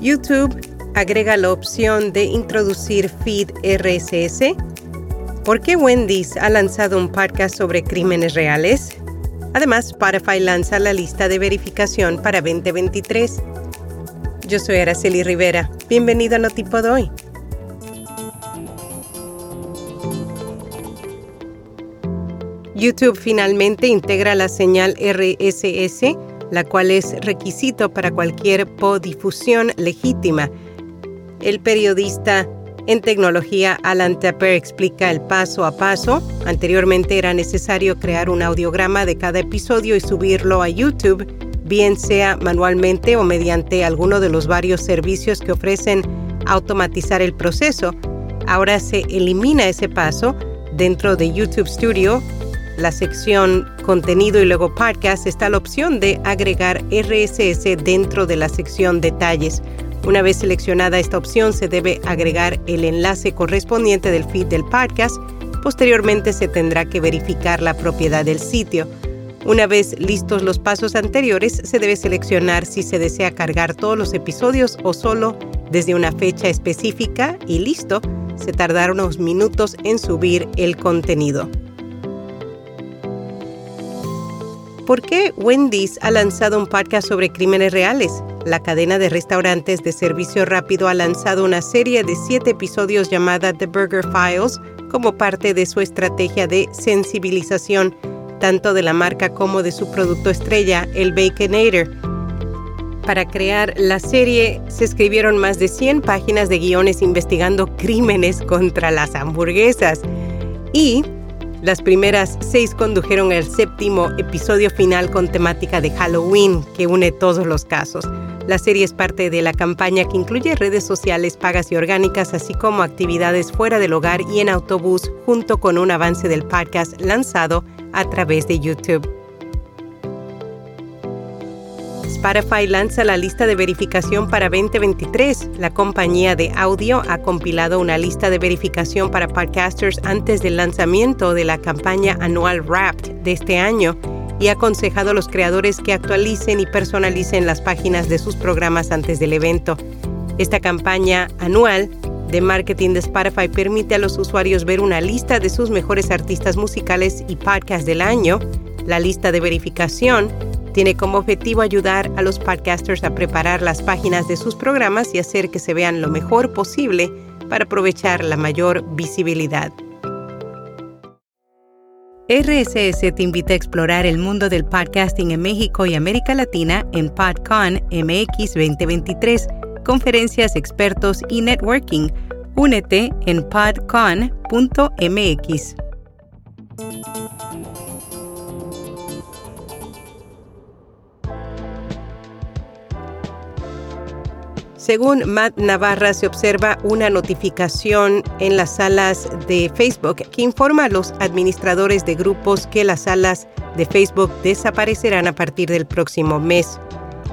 YouTube agrega la opción de introducir feed RSS. ¿Por qué Wendy's ha lanzado un podcast sobre crímenes reales? Además, Spotify lanza la lista de verificación para 2023. Yo soy Araceli Rivera. Bienvenido a Notipod hoy. YouTube finalmente integra la señal RSS la cual es requisito para cualquier podifusión legítima. El periodista en tecnología Alan Tepper explica el paso a paso. Anteriormente era necesario crear un audiograma de cada episodio y subirlo a YouTube, bien sea manualmente o mediante alguno de los varios servicios que ofrecen automatizar el proceso. Ahora se elimina ese paso dentro de YouTube Studio la sección contenido y luego podcast está la opción de agregar RSS dentro de la sección detalles. Una vez seleccionada esta opción se debe agregar el enlace correspondiente del feed del podcast. Posteriormente se tendrá que verificar la propiedad del sitio. Una vez listos los pasos anteriores, se debe seleccionar si se desea cargar todos los episodios o solo desde una fecha específica y listo, se tardará unos minutos en subir el contenido. ¿Por qué Wendy's ha lanzado un podcast sobre crímenes reales? La cadena de restaurantes de servicio rápido ha lanzado una serie de siete episodios llamada The Burger Files como parte de su estrategia de sensibilización tanto de la marca como de su producto estrella, el Baconator. Para crear la serie se escribieron más de 100 páginas de guiones investigando crímenes contra las hamburguesas y las primeras seis condujeron al séptimo episodio final con temática de Halloween que une todos los casos. La serie es parte de la campaña que incluye redes sociales pagas y orgánicas, así como actividades fuera del hogar y en autobús, junto con un avance del podcast lanzado a través de YouTube. Spotify lanza la lista de verificación para 2023. La compañía de audio ha compilado una lista de verificación para podcasters antes del lanzamiento de la campaña anual Wrapped de este año y ha aconsejado a los creadores que actualicen y personalicen las páginas de sus programas antes del evento. Esta campaña anual de marketing de Spotify permite a los usuarios ver una lista de sus mejores artistas musicales y podcasts del año. La lista de verificación tiene como objetivo ayudar a los podcasters a preparar las páginas de sus programas y hacer que se vean lo mejor posible para aprovechar la mayor visibilidad. RSS te invita a explorar el mundo del podcasting en México y América Latina en PodCon MX 2023, conferencias, expertos y networking. Únete en podcon.mx. Según Matt Navarra, se observa una notificación en las salas de Facebook que informa a los administradores de grupos que las salas de Facebook desaparecerán a partir del próximo mes.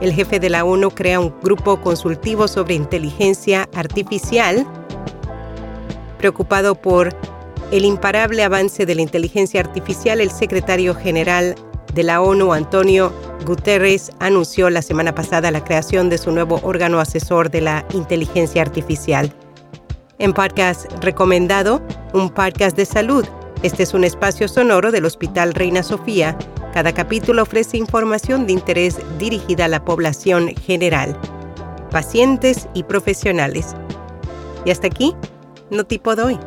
El jefe de la ONU crea un grupo consultivo sobre inteligencia artificial. Preocupado por el imparable avance de la inteligencia artificial, el secretario general de la ONU, Antonio Guterres, anunció la semana pasada la creación de su nuevo órgano asesor de la inteligencia artificial. En podcast recomendado, un podcast de salud. Este es un espacio sonoro del Hospital Reina Sofía. Cada capítulo ofrece información de interés dirigida a la población general, pacientes y profesionales. Y hasta aquí, no tipo doy.